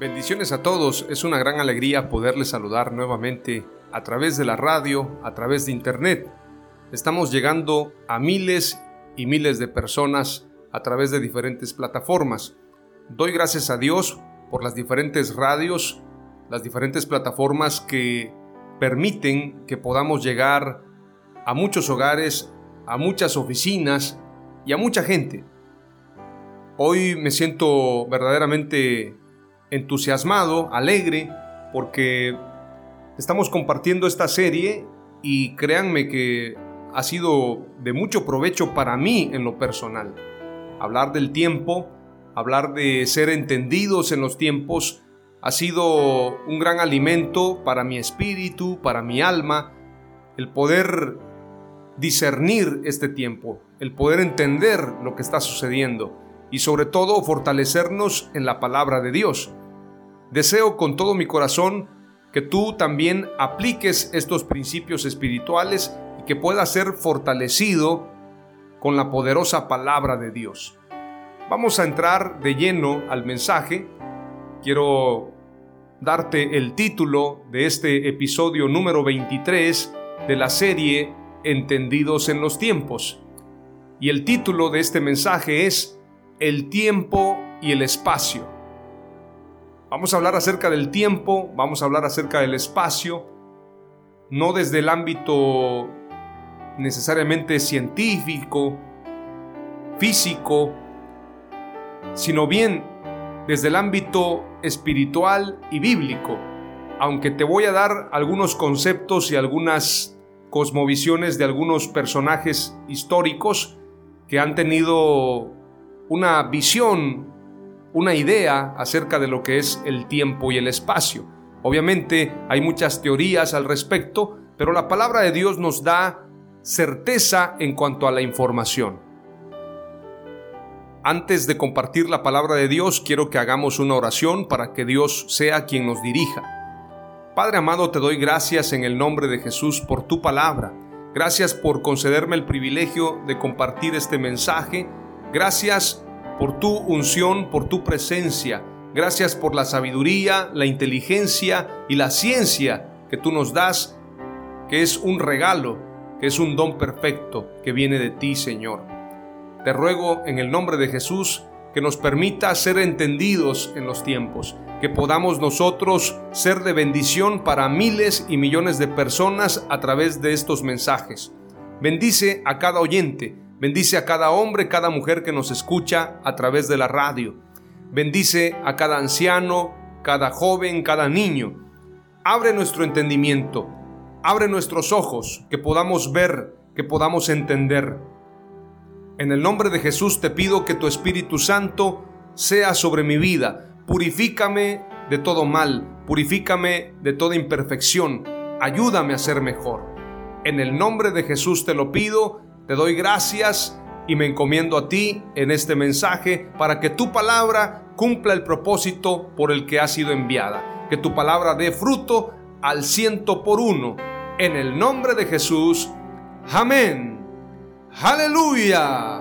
Bendiciones a todos, es una gran alegría poderles saludar nuevamente a través de la radio, a través de internet. Estamos llegando a miles y miles de personas a través de diferentes plataformas. Doy gracias a Dios por las diferentes radios, las diferentes plataformas que permiten que podamos llegar a muchos hogares, a muchas oficinas y a mucha gente. Hoy me siento verdaderamente entusiasmado, alegre, porque estamos compartiendo esta serie y créanme que ha sido de mucho provecho para mí en lo personal. Hablar del tiempo, hablar de ser entendidos en los tiempos, ha sido un gran alimento para mi espíritu, para mi alma, el poder discernir este tiempo, el poder entender lo que está sucediendo y sobre todo fortalecernos en la palabra de Dios. Deseo con todo mi corazón que tú también apliques estos principios espirituales y que puedas ser fortalecido con la poderosa palabra de Dios. Vamos a entrar de lleno al mensaje. Quiero darte el título de este episodio número 23 de la serie Entendidos en los tiempos. Y el título de este mensaje es El tiempo y el espacio. Vamos a hablar acerca del tiempo, vamos a hablar acerca del espacio, no desde el ámbito necesariamente científico, físico, sino bien desde el ámbito espiritual y bíblico, aunque te voy a dar algunos conceptos y algunas cosmovisiones de algunos personajes históricos que han tenido una visión una idea acerca de lo que es el tiempo y el espacio. Obviamente hay muchas teorías al respecto, pero la palabra de Dios nos da certeza en cuanto a la información. Antes de compartir la palabra de Dios, quiero que hagamos una oración para que Dios sea quien nos dirija. Padre amado, te doy gracias en el nombre de Jesús por tu palabra. Gracias por concederme el privilegio de compartir este mensaje. Gracias por tu unción, por tu presencia. Gracias por la sabiduría, la inteligencia y la ciencia que tú nos das, que es un regalo, que es un don perfecto que viene de ti, Señor. Te ruego en el nombre de Jesús que nos permita ser entendidos en los tiempos, que podamos nosotros ser de bendición para miles y millones de personas a través de estos mensajes. Bendice a cada oyente, Bendice a cada hombre, cada mujer que nos escucha a través de la radio. Bendice a cada anciano, cada joven, cada niño. Abre nuestro entendimiento, abre nuestros ojos, que podamos ver, que podamos entender. En el nombre de Jesús te pido que tu Espíritu Santo sea sobre mi vida. Purifícame de todo mal, purifícame de toda imperfección. Ayúdame a ser mejor. En el nombre de Jesús te lo pido te doy gracias y me encomiendo a ti en este mensaje para que tu palabra cumpla el propósito por el que ha sido enviada. Que tu palabra dé fruto al ciento por uno. En el nombre de Jesús. Amén. Aleluya.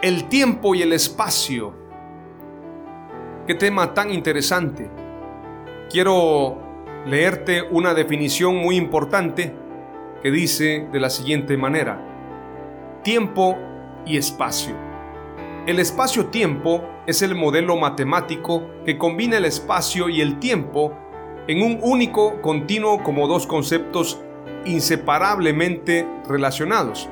El tiempo y el espacio. Qué tema tan interesante. Quiero leerte una definición muy importante que dice de la siguiente manera. Tiempo y espacio. El espacio-tiempo es el modelo matemático que combina el espacio y el tiempo en un único continuo como dos conceptos inseparablemente relacionados.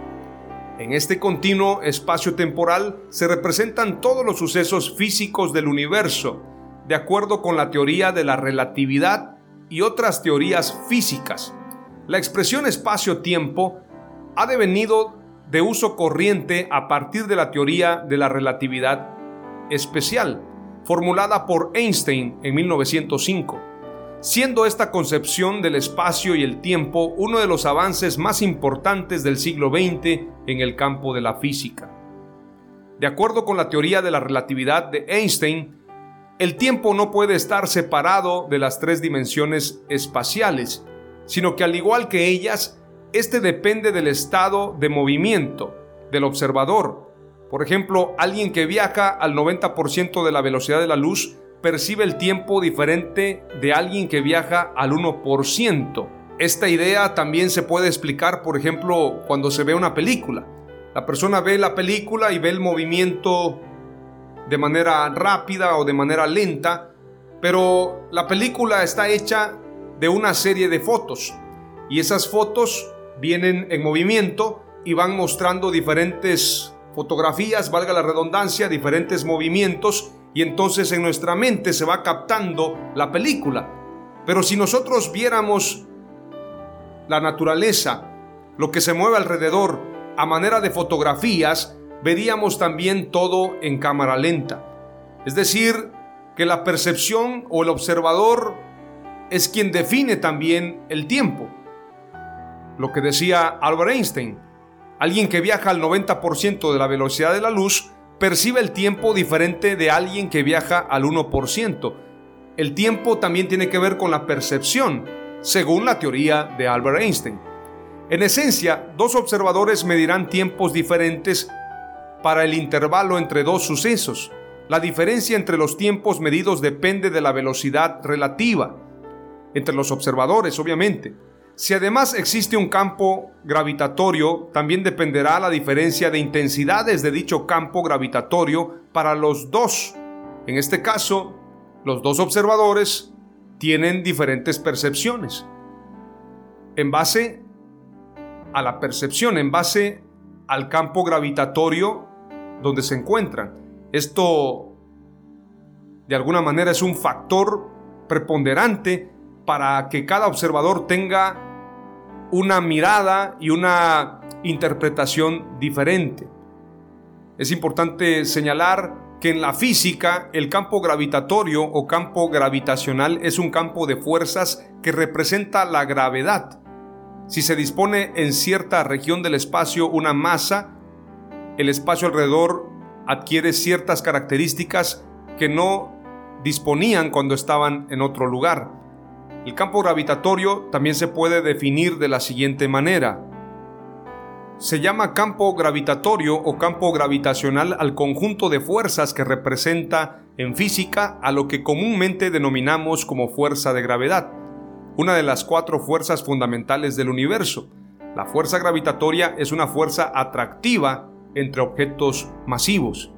En este continuo espacio-temporal se representan todos los sucesos físicos del universo, de acuerdo con la teoría de la relatividad y otras teorías físicas. La expresión espacio-tiempo ha devenido de uso corriente a partir de la teoría de la relatividad especial, formulada por Einstein en 1905 siendo esta concepción del espacio y el tiempo uno de los avances más importantes del siglo XX en el campo de la física. De acuerdo con la teoría de la relatividad de Einstein, el tiempo no puede estar separado de las tres dimensiones espaciales, sino que al igual que ellas, este depende del estado de movimiento del observador. Por ejemplo, alguien que viaja al 90% de la velocidad de la luz percibe el tiempo diferente de alguien que viaja al 1%. Esta idea también se puede explicar, por ejemplo, cuando se ve una película. La persona ve la película y ve el movimiento de manera rápida o de manera lenta, pero la película está hecha de una serie de fotos y esas fotos vienen en movimiento y van mostrando diferentes fotografías, valga la redundancia, diferentes movimientos y entonces en nuestra mente se va captando la película. Pero si nosotros viéramos la naturaleza, lo que se mueve alrededor, a manera de fotografías, veríamos también todo en cámara lenta. Es decir, que la percepción o el observador es quien define también el tiempo. Lo que decía Albert Einstein, alguien que viaja al 90% de la velocidad de la luz percibe el tiempo diferente de alguien que viaja al 1%. El tiempo también tiene que ver con la percepción, según la teoría de Albert Einstein. En esencia, dos observadores medirán tiempos diferentes para el intervalo entre dos sucesos. La diferencia entre los tiempos medidos depende de la velocidad relativa, entre los observadores, obviamente. Si además existe un campo gravitatorio, también dependerá la diferencia de intensidades de dicho campo gravitatorio para los dos. En este caso, los dos observadores tienen diferentes percepciones. En base a la percepción, en base al campo gravitatorio donde se encuentran. Esto, de alguna manera, es un factor preponderante para que cada observador tenga una mirada y una interpretación diferente. Es importante señalar que en la física el campo gravitatorio o campo gravitacional es un campo de fuerzas que representa la gravedad. Si se dispone en cierta región del espacio una masa, el espacio alrededor adquiere ciertas características que no disponían cuando estaban en otro lugar. El campo gravitatorio también se puede definir de la siguiente manera. Se llama campo gravitatorio o campo gravitacional al conjunto de fuerzas que representa en física a lo que comúnmente denominamos como fuerza de gravedad, una de las cuatro fuerzas fundamentales del universo. La fuerza gravitatoria es una fuerza atractiva entre objetos masivos.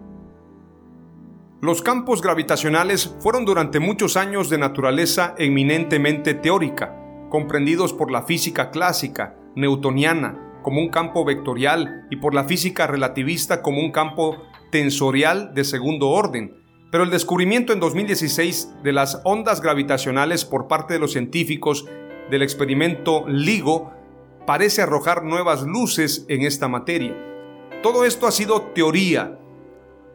Los campos gravitacionales fueron durante muchos años de naturaleza eminentemente teórica, comprendidos por la física clásica, newtoniana, como un campo vectorial y por la física relativista como un campo tensorial de segundo orden. Pero el descubrimiento en 2016 de las ondas gravitacionales por parte de los científicos del experimento LIGO parece arrojar nuevas luces en esta materia. Todo esto ha sido teoría,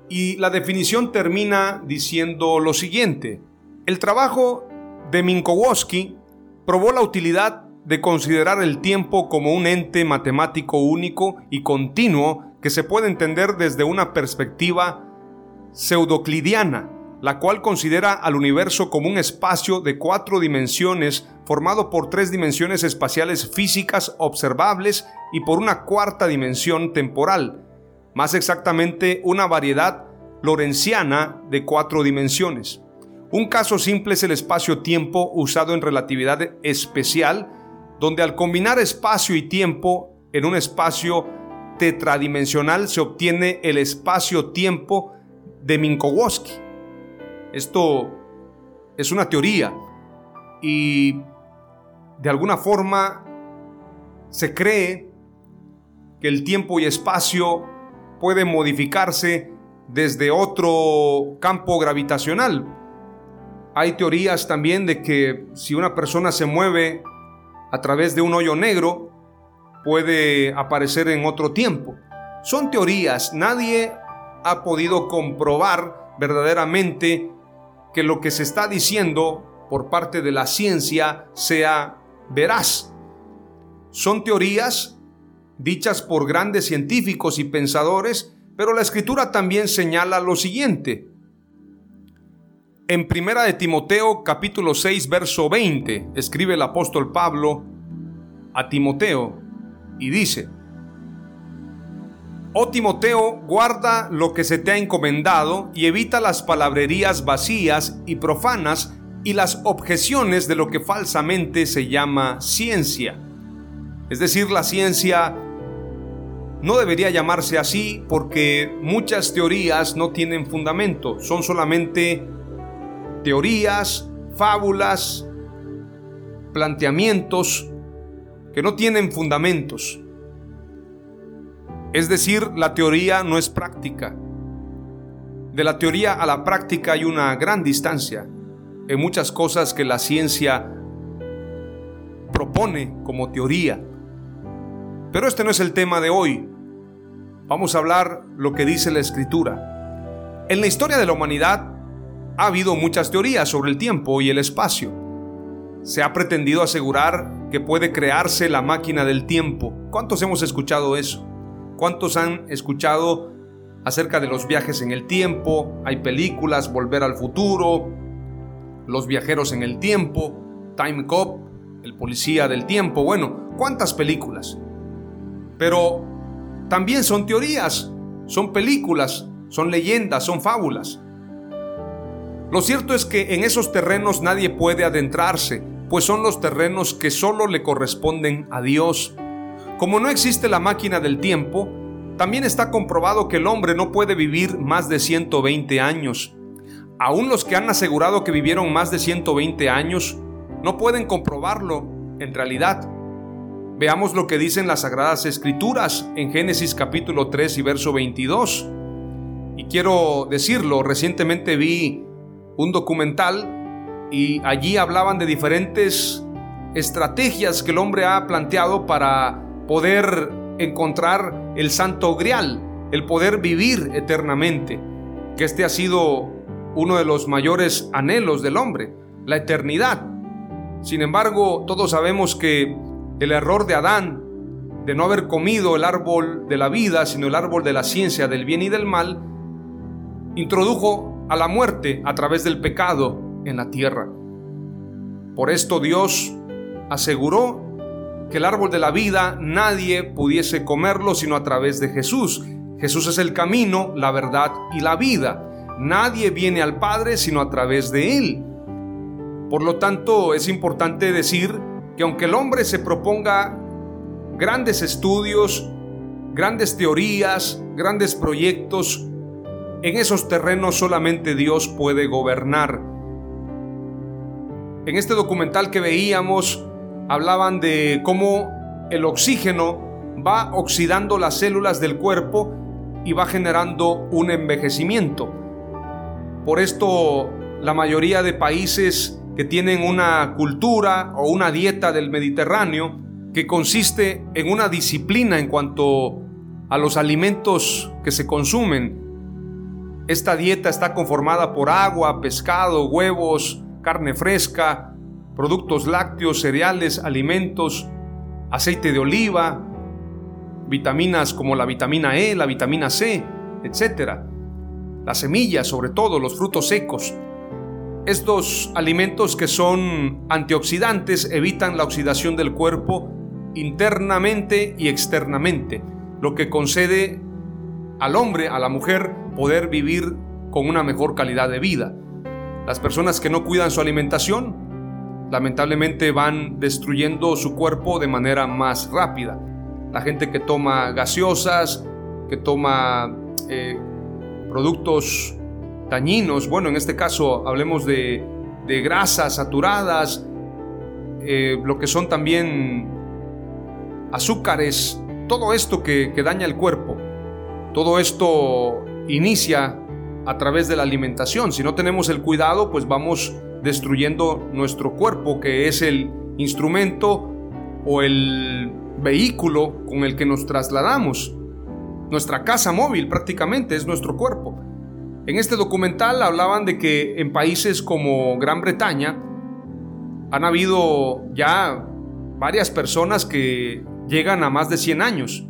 y la definición termina diciendo lo siguiente. El trabajo de Minkowski probó la utilidad de considerar el tiempo como un ente matemático único y continuo que se puede entender desde una perspectiva pseudoclidiana, la cual considera al universo como un espacio de cuatro dimensiones formado por tres dimensiones espaciales físicas observables y por una cuarta dimensión temporal, más exactamente una variedad lorenciana de cuatro dimensiones. Un caso simple es el espacio-tiempo usado en relatividad especial, donde al combinar espacio y tiempo en un espacio tetradimensional se obtiene el espacio-tiempo de Minkowski. Esto es una teoría y de alguna forma se cree que el tiempo y espacio pueden modificarse desde otro campo gravitacional. Hay teorías también de que si una persona se mueve a través de un hoyo negro, puede aparecer en otro tiempo. Son teorías, nadie ha podido comprobar verdaderamente que lo que se está diciendo por parte de la ciencia sea veraz. Son teorías dichas por grandes científicos y pensadores, pero la escritura también señala lo siguiente. En Primera de Timoteo capítulo 6 verso 20 escribe el apóstol Pablo a Timoteo y dice, Oh Timoteo, guarda lo que se te ha encomendado y evita las palabrerías vacías y profanas y las objeciones de lo que falsamente se llama ciencia. Es decir, la ciencia no debería llamarse así porque muchas teorías no tienen fundamento, son solamente teorías, fábulas, planteamientos que no tienen fundamentos. Es decir, la teoría no es práctica. De la teoría a la práctica hay una gran distancia en muchas cosas que la ciencia propone como teoría. Pero este no es el tema de hoy. Vamos a hablar lo que dice la escritura. En la historia de la humanidad ha habido muchas teorías sobre el tiempo y el espacio. Se ha pretendido asegurar que puede crearse la máquina del tiempo. ¿Cuántos hemos escuchado eso? ¿Cuántos han escuchado acerca de los viajes en el tiempo? Hay películas, Volver al futuro, Los viajeros en el tiempo, Time Cop, El policía del tiempo. Bueno, ¿cuántas películas? Pero también son teorías, son películas, son leyendas, son fábulas. Lo cierto es que en esos terrenos nadie puede adentrarse, pues son los terrenos que solo le corresponden a Dios. Como no existe la máquina del tiempo, también está comprobado que el hombre no puede vivir más de 120 años. Aún los que han asegurado que vivieron más de 120 años no pueden comprobarlo en realidad. Veamos lo que dicen las Sagradas Escrituras en Génesis capítulo 3 y verso 22. Y quiero decirlo, recientemente vi un documental y allí hablaban de diferentes estrategias que el hombre ha planteado para poder encontrar el santo grial, el poder vivir eternamente, que este ha sido uno de los mayores anhelos del hombre, la eternidad. Sin embargo, todos sabemos que el error de Adán de no haber comido el árbol de la vida, sino el árbol de la ciencia del bien y del mal, introdujo a la muerte a través del pecado en la tierra. Por esto Dios aseguró que el árbol de la vida nadie pudiese comerlo sino a través de Jesús. Jesús es el camino, la verdad y la vida. Nadie viene al Padre sino a través de Él. Por lo tanto, es importante decir que aunque el hombre se proponga grandes estudios, grandes teorías, grandes proyectos, en esos terrenos solamente Dios puede gobernar. En este documental que veíamos hablaban de cómo el oxígeno va oxidando las células del cuerpo y va generando un envejecimiento. Por esto la mayoría de países que tienen una cultura o una dieta del Mediterráneo que consiste en una disciplina en cuanto a los alimentos que se consumen, esta dieta está conformada por agua, pescado, huevos, carne fresca, productos lácteos, cereales, alimentos, aceite de oliva, vitaminas como la vitamina E, la vitamina C, etc. Las semillas, sobre todo los frutos secos. Estos alimentos que son antioxidantes evitan la oxidación del cuerpo internamente y externamente, lo que concede al hombre, a la mujer, poder vivir con una mejor calidad de vida. Las personas que no cuidan su alimentación lamentablemente van destruyendo su cuerpo de manera más rápida. La gente que toma gaseosas, que toma eh, productos dañinos, bueno, en este caso hablemos de, grasas saturadas, eh, lo que son también azúcares, todo esto que, que daña el cuerpo, todo esto inicia a través de la alimentación. Si no tenemos el cuidado, pues vamos destruyendo nuestro cuerpo, que es el instrumento o el vehículo con el que nos trasladamos. Nuestra casa móvil prácticamente es nuestro cuerpo. En este documental hablaban de que en países como Gran Bretaña han habido ya varias personas que llegan a más de 100 años.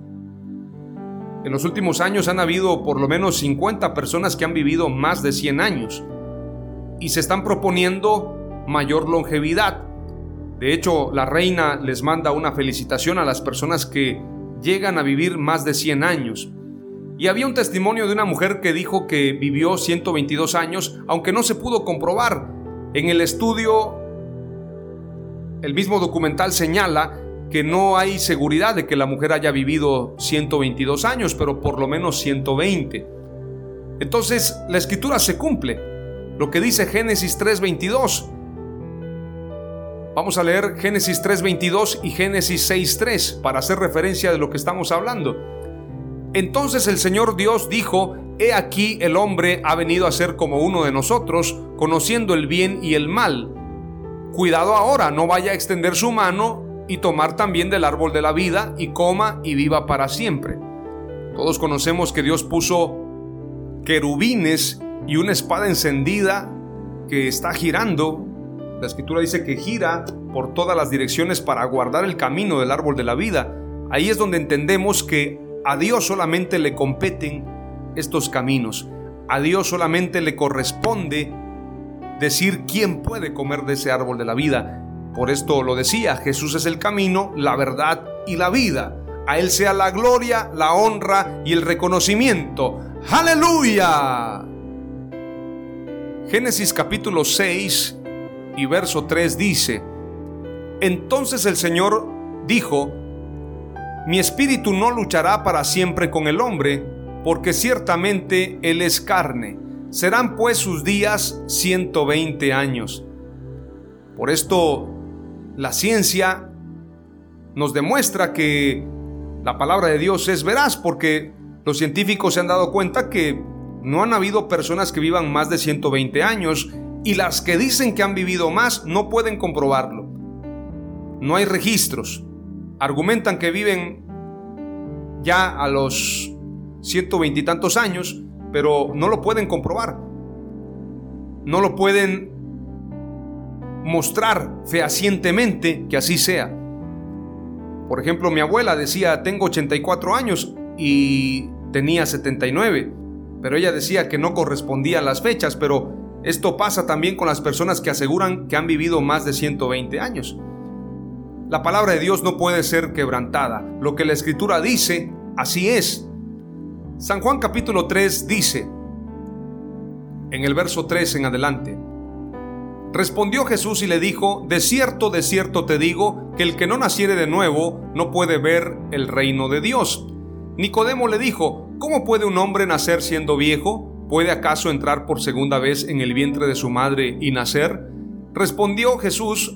En los últimos años han habido por lo menos 50 personas que han vivido más de 100 años y se están proponiendo mayor longevidad. De hecho, la reina les manda una felicitación a las personas que llegan a vivir más de 100 años. Y había un testimonio de una mujer que dijo que vivió 122 años, aunque no se pudo comprobar. En el estudio, el mismo documental señala que no hay seguridad de que la mujer haya vivido 122 años, pero por lo menos 120. Entonces, la escritura se cumple lo que dice Génesis 3.22. Vamos a leer Génesis 3.22 y Génesis 6.3 para hacer referencia de lo que estamos hablando. Entonces el Señor Dios dijo, He aquí el hombre ha venido a ser como uno de nosotros, conociendo el bien y el mal. Cuidado ahora, no vaya a extender su mano y tomar también del árbol de la vida y coma y viva para siempre. Todos conocemos que Dios puso querubines y una espada encendida que está girando. La escritura dice que gira por todas las direcciones para guardar el camino del árbol de la vida. Ahí es donde entendemos que a Dios solamente le competen estos caminos. A Dios solamente le corresponde decir quién puede comer de ese árbol de la vida. Por esto lo decía, Jesús es el camino, la verdad y la vida. A Él sea la gloria, la honra y el reconocimiento. Aleluya. Génesis capítulo 6 y verso 3 dice, Entonces el Señor dijo, Mi espíritu no luchará para siempre con el hombre, porque ciertamente él es carne. Serán pues sus días 120 años. Por esto, la ciencia nos demuestra que la palabra de Dios es veraz, porque los científicos se han dado cuenta que no han habido personas que vivan más de 120 años y las que dicen que han vivido más no pueden comprobarlo. No hay registros. Argumentan que viven ya a los 120 y tantos años, pero no lo pueden comprobar. No lo pueden mostrar fehacientemente que así sea. Por ejemplo, mi abuela decía, tengo 84 años y tenía 79 pero ella decía que no correspondían las fechas, pero esto pasa también con las personas que aseguran que han vivido más de 120 años. La palabra de Dios no puede ser quebrantada. Lo que la escritura dice, así es. San Juan capítulo 3 dice, en el verso 3 en adelante, Respondió Jesús y le dijo, De cierto, de cierto te digo, que el que no naciere de nuevo no puede ver el reino de Dios. Nicodemo le dijo, ¿cómo puede un hombre nacer siendo viejo? ¿Puede acaso entrar por segunda vez en el vientre de su madre y nacer? Respondió Jesús,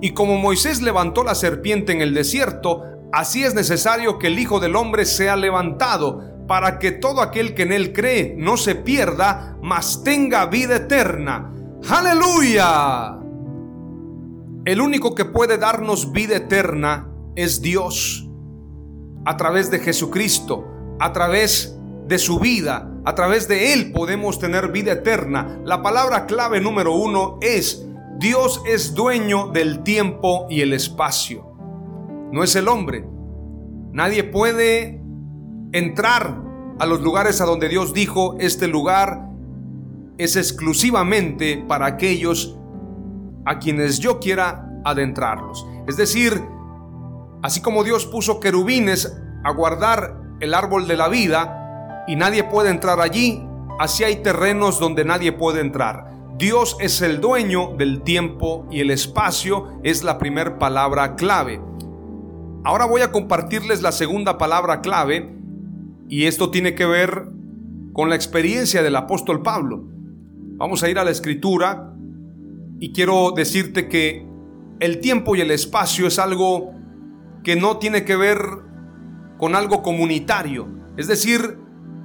Y como Moisés levantó la serpiente en el desierto, así es necesario que el Hijo del Hombre sea levantado, para que todo aquel que en él cree no se pierda, mas tenga vida eterna. Aleluya. El único que puede darnos vida eterna es Dios. A través de Jesucristo, a través de su vida, a través de Él podemos tener vida eterna. La palabra clave número uno es Dios es dueño del tiempo y el espacio. No es el hombre. Nadie puede entrar a los lugares a donde Dios dijo, este lugar es exclusivamente para aquellos a quienes yo quiera adentrarlos. Es decir, así como Dios puso querubines a guardar el árbol de la vida y nadie puede entrar allí, así hay terrenos donde nadie puede entrar. Dios es el dueño del tiempo y el espacio es la primera palabra clave. Ahora voy a compartirles la segunda palabra clave y esto tiene que ver con la experiencia del apóstol Pablo. Vamos a ir a la escritura y quiero decirte que el tiempo y el espacio es algo que no tiene que ver con algo comunitario. Es decir,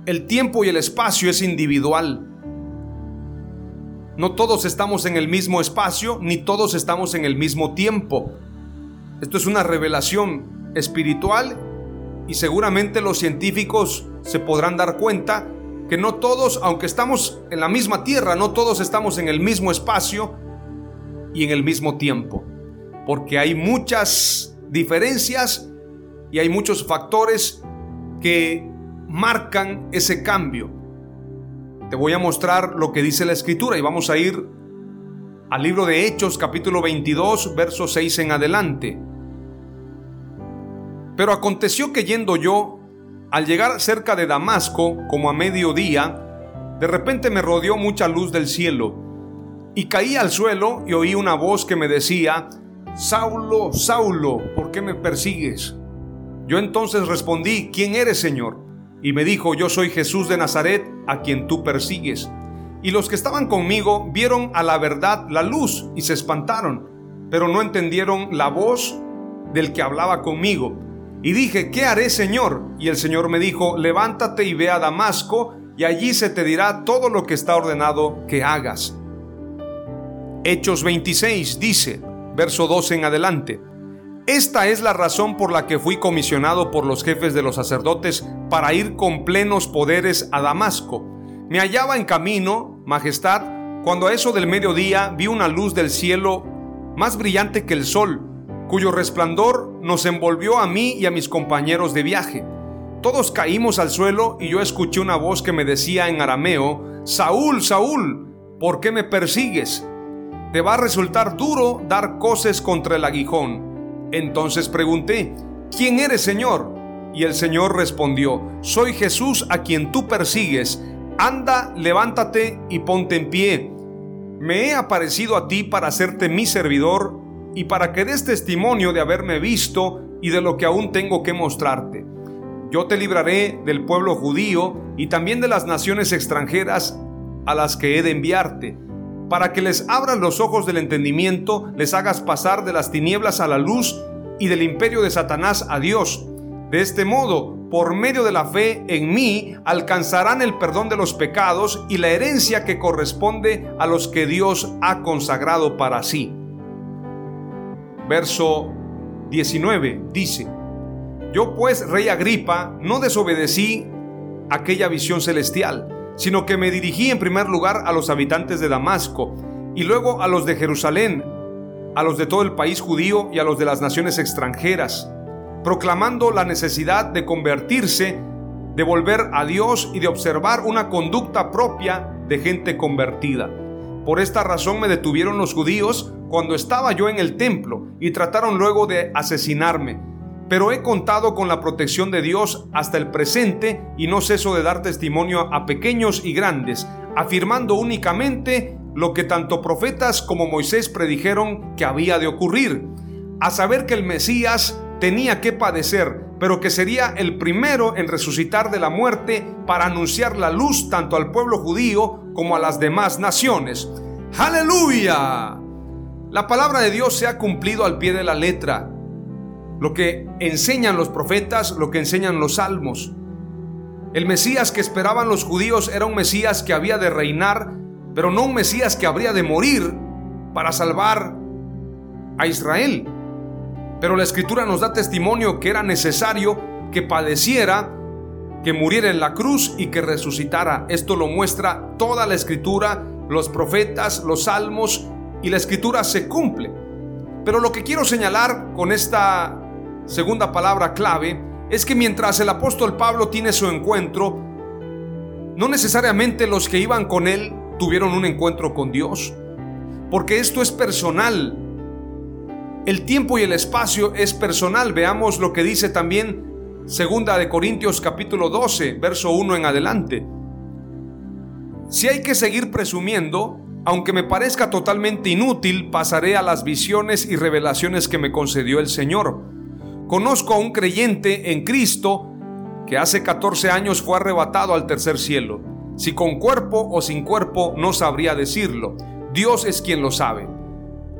el tiempo y el espacio es individual. No todos estamos en el mismo espacio, ni todos estamos en el mismo tiempo. Esto es una revelación espiritual y seguramente los científicos se podrán dar cuenta que no todos, aunque estamos en la misma tierra, no todos estamos en el mismo espacio y en el mismo tiempo. Porque hay muchas diferencias y hay muchos factores que marcan ese cambio. Te voy a mostrar lo que dice la escritura y vamos a ir al libro de Hechos capítulo 22, verso 6 en adelante. Pero aconteció que yendo yo, al llegar cerca de Damasco, como a mediodía, de repente me rodeó mucha luz del cielo, y caí al suelo y oí una voz que me decía, Saulo, Saulo, ¿por qué me persigues? Yo entonces respondí, ¿quién eres, Señor? Y me dijo, yo soy Jesús de Nazaret, a quien tú persigues. Y los que estaban conmigo vieron a la verdad la luz y se espantaron, pero no entendieron la voz del que hablaba conmigo. Y dije, ¿qué haré, Señor? Y el Señor me dijo, levántate y ve a Damasco, y allí se te dirá todo lo que está ordenado que hagas. Hechos 26 dice, verso 12 en adelante, esta es la razón por la que fui comisionado por los jefes de los sacerdotes para ir con plenos poderes a Damasco. Me hallaba en camino, Majestad, cuando a eso del mediodía vi una luz del cielo más brillante que el sol, cuyo resplandor nos envolvió a mí y a mis compañeros de viaje. Todos caímos al suelo y yo escuché una voz que me decía en arameo, Saúl, Saúl, ¿por qué me persigues? Te va a resultar duro dar coces contra el aguijón. Entonces pregunté, ¿quién eres Señor? Y el Señor respondió, soy Jesús a quien tú persigues. Anda, levántate y ponte en pie. Me he aparecido a ti para hacerte mi servidor y para que des testimonio de haberme visto y de lo que aún tengo que mostrarte. Yo te libraré del pueblo judío y también de las naciones extranjeras a las que he de enviarte para que les abran los ojos del entendimiento, les hagas pasar de las tinieblas a la luz y del imperio de Satanás a Dios. De este modo, por medio de la fe en mí, alcanzarán el perdón de los pecados y la herencia que corresponde a los que Dios ha consagrado para sí. Verso 19 dice, Yo pues, rey Agripa, no desobedecí aquella visión celestial sino que me dirigí en primer lugar a los habitantes de Damasco y luego a los de Jerusalén, a los de todo el país judío y a los de las naciones extranjeras, proclamando la necesidad de convertirse, de volver a Dios y de observar una conducta propia de gente convertida. Por esta razón me detuvieron los judíos cuando estaba yo en el templo y trataron luego de asesinarme pero he contado con la protección de Dios hasta el presente y no ceso de dar testimonio a pequeños y grandes, afirmando únicamente lo que tanto profetas como Moisés predijeron que había de ocurrir, a saber que el Mesías tenía que padecer, pero que sería el primero en resucitar de la muerte para anunciar la luz tanto al pueblo judío como a las demás naciones. Aleluya. La palabra de Dios se ha cumplido al pie de la letra. Lo que enseñan los profetas, lo que enseñan los salmos. El Mesías que esperaban los judíos era un Mesías que había de reinar, pero no un Mesías que habría de morir para salvar a Israel. Pero la escritura nos da testimonio que era necesario que padeciera, que muriera en la cruz y que resucitara. Esto lo muestra toda la escritura, los profetas, los salmos y la escritura se cumple. Pero lo que quiero señalar con esta segunda palabra clave es que mientras el apóstol Pablo tiene su encuentro, no necesariamente los que iban con él tuvieron un encuentro con Dios, porque esto es personal. El tiempo y el espacio es personal. Veamos lo que dice también Segunda de Corintios capítulo 12, verso 1 en adelante. Si hay que seguir presumiendo, aunque me parezca totalmente inútil, pasaré a las visiones y revelaciones que me concedió el Señor Conozco a un creyente en Cristo que hace 14 años fue arrebatado al tercer cielo. Si con cuerpo o sin cuerpo no sabría decirlo. Dios es quien lo sabe.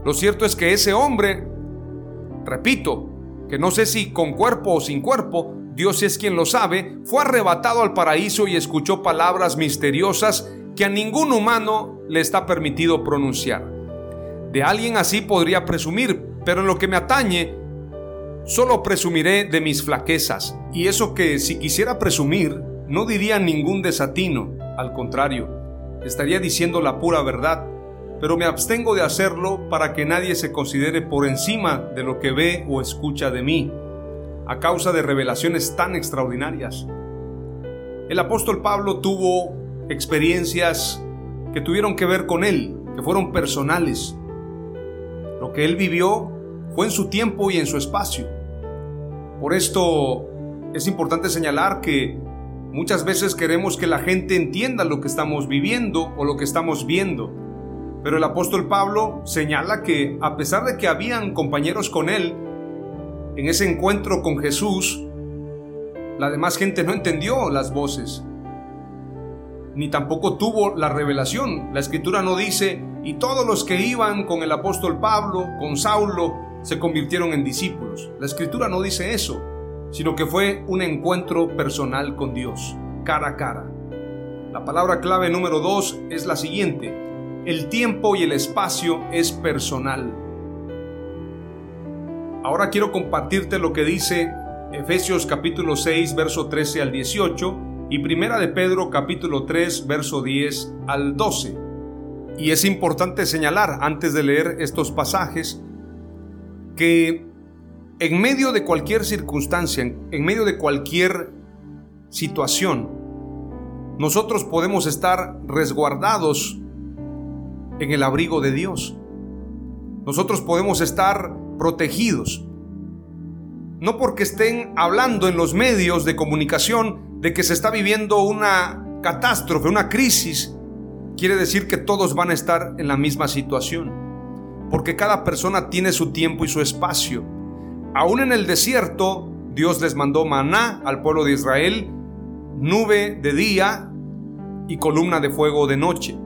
Lo cierto es que ese hombre, repito, que no sé si con cuerpo o sin cuerpo, Dios es quien lo sabe, fue arrebatado al paraíso y escuchó palabras misteriosas que a ningún humano le está permitido pronunciar. De alguien así podría presumir, pero en lo que me atañe, Solo presumiré de mis flaquezas, y eso que si quisiera presumir, no diría ningún desatino, al contrario, estaría diciendo la pura verdad, pero me abstengo de hacerlo para que nadie se considere por encima de lo que ve o escucha de mí, a causa de revelaciones tan extraordinarias. El apóstol Pablo tuvo experiencias que tuvieron que ver con él, que fueron personales. Lo que él vivió fue en su tiempo y en su espacio. Por esto es importante señalar que muchas veces queremos que la gente entienda lo que estamos viviendo o lo que estamos viendo. Pero el apóstol Pablo señala que a pesar de que habían compañeros con él en ese encuentro con Jesús, la demás gente no entendió las voces, ni tampoco tuvo la revelación. La escritura no dice, y todos los que iban con el apóstol Pablo, con Saulo, se convirtieron en discípulos. La escritura no dice eso, sino que fue un encuentro personal con Dios, cara a cara. La palabra clave número dos es la siguiente. El tiempo y el espacio es personal. Ahora quiero compartirte lo que dice Efesios capítulo 6, verso 13 al 18 y Primera de Pedro capítulo 3, verso 10 al 12. Y es importante señalar antes de leer estos pasajes que en medio de cualquier circunstancia, en medio de cualquier situación, nosotros podemos estar resguardados en el abrigo de Dios. Nosotros podemos estar protegidos. No porque estén hablando en los medios de comunicación de que se está viviendo una catástrofe, una crisis, quiere decir que todos van a estar en la misma situación porque cada persona tiene su tiempo y su espacio. Aún en el desierto, Dios les mandó maná al pueblo de Israel, nube de día y columna de fuego de noche,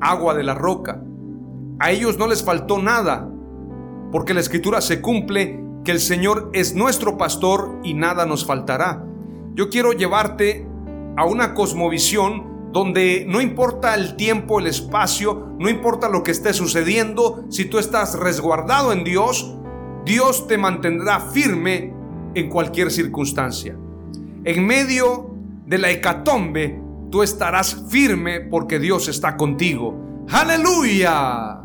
agua de la roca. A ellos no les faltó nada, porque la escritura se cumple que el Señor es nuestro pastor y nada nos faltará. Yo quiero llevarte a una cosmovisión donde no importa el tiempo, el espacio, no importa lo que esté sucediendo, si tú estás resguardado en Dios, Dios te mantendrá firme en cualquier circunstancia. En medio de la hecatombe, tú estarás firme porque Dios está contigo. Aleluya.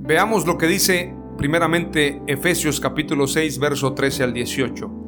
Veamos lo que dice primeramente Efesios capítulo 6, verso 13 al 18.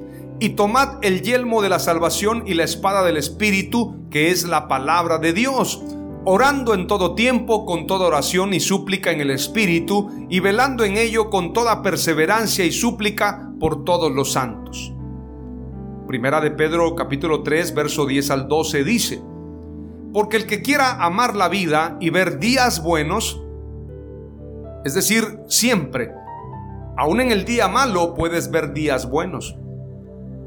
y tomad el yelmo de la salvación y la espada del Espíritu, que es la palabra de Dios. orando en todo tiempo con toda oración y súplica en el Espíritu, y velando en ello con toda perseverancia y súplica por todos los santos. Primera de Pedro capítulo 3, verso 10 al 12 dice, Porque el que quiera amar la vida y ver días buenos, es decir, siempre, aún en el día malo puedes ver días buenos.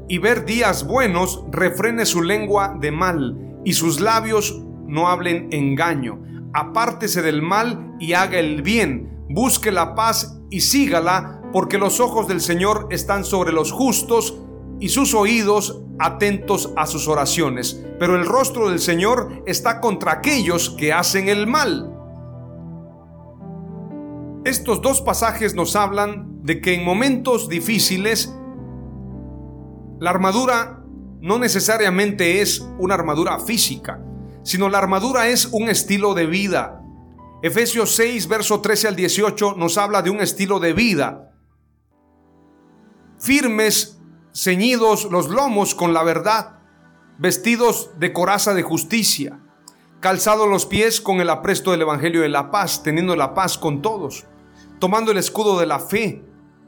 Y ver días buenos refrene su lengua de mal y sus labios no hablen engaño. Apártese del mal y haga el bien. Busque la paz y sígala, porque los ojos del Señor están sobre los justos y sus oídos atentos a sus oraciones. Pero el rostro del Señor está contra aquellos que hacen el mal. Estos dos pasajes nos hablan de que en momentos difíciles la armadura no necesariamente es una armadura física sino la armadura es un estilo de vida. Efesios 6, verso 13 al 18 nos habla de un estilo de vida. Firmes, ceñidos los lomos con la verdad, vestidos de coraza de justicia, calzados los pies con el apresto del Evangelio de la paz, teniendo la paz con todos, tomando el escudo de la fe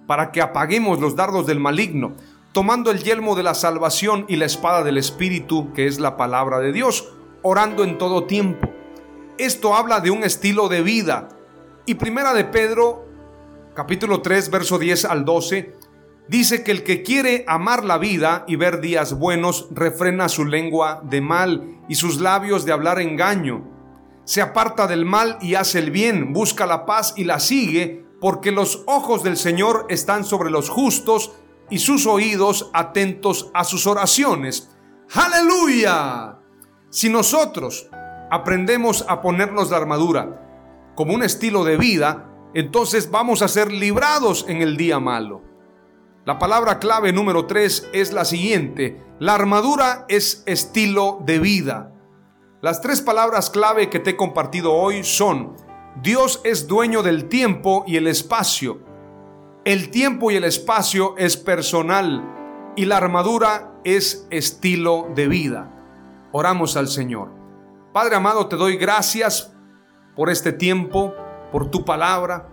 para que apaguemos los dardos del maligno, tomando el yelmo de la salvación y la espada del Espíritu, que es la palabra de Dios orando en todo tiempo. Esto habla de un estilo de vida. Y primera de Pedro, capítulo 3, verso 10 al 12, dice que el que quiere amar la vida y ver días buenos, refrena su lengua de mal y sus labios de hablar engaño. Se aparta del mal y hace el bien, busca la paz y la sigue, porque los ojos del Señor están sobre los justos y sus oídos atentos a sus oraciones. Aleluya. Si nosotros aprendemos a ponernos la armadura como un estilo de vida, entonces vamos a ser librados en el día malo. La palabra clave número 3 es la siguiente. La armadura es estilo de vida. Las tres palabras clave que te he compartido hoy son, Dios es dueño del tiempo y el espacio. El tiempo y el espacio es personal y la armadura es estilo de vida. Oramos al Señor. Padre amado, te doy gracias por este tiempo, por tu palabra.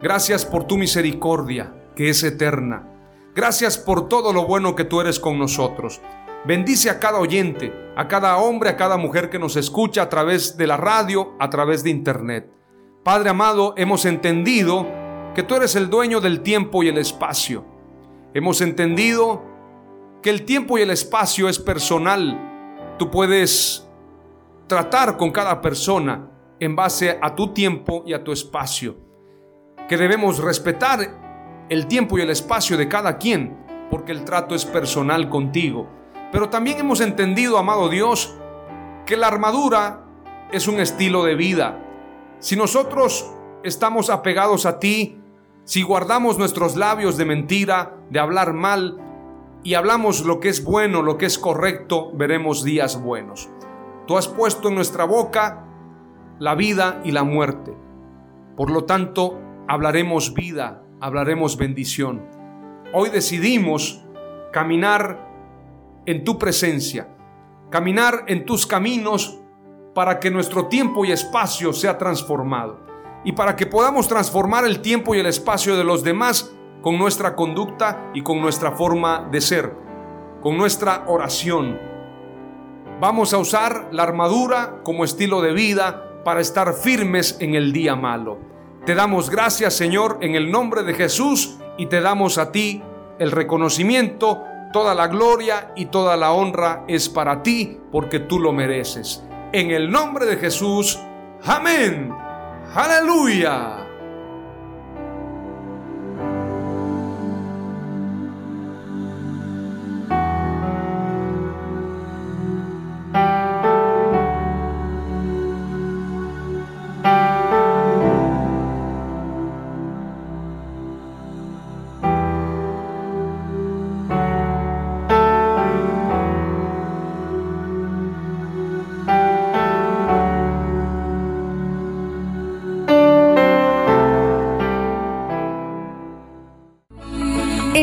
Gracias por tu misericordia, que es eterna. Gracias por todo lo bueno que tú eres con nosotros. Bendice a cada oyente, a cada hombre, a cada mujer que nos escucha a través de la radio, a través de internet. Padre amado, hemos entendido que tú eres el dueño del tiempo y el espacio. Hemos entendido que el tiempo y el espacio es personal Tú puedes tratar con cada persona en base a tu tiempo y a tu espacio. Que debemos respetar el tiempo y el espacio de cada quien, porque el trato es personal contigo. Pero también hemos entendido, amado Dios, que la armadura es un estilo de vida. Si nosotros estamos apegados a ti, si guardamos nuestros labios de mentira, de hablar mal, y hablamos lo que es bueno, lo que es correcto, veremos días buenos. Tú has puesto en nuestra boca la vida y la muerte. Por lo tanto, hablaremos vida, hablaremos bendición. Hoy decidimos caminar en tu presencia, caminar en tus caminos para que nuestro tiempo y espacio sea transformado y para que podamos transformar el tiempo y el espacio de los demás con nuestra conducta y con nuestra forma de ser, con nuestra oración. Vamos a usar la armadura como estilo de vida para estar firmes en el día malo. Te damos gracias Señor en el nombre de Jesús y te damos a ti el reconocimiento, toda la gloria y toda la honra es para ti porque tú lo mereces. En el nombre de Jesús, amén. Aleluya.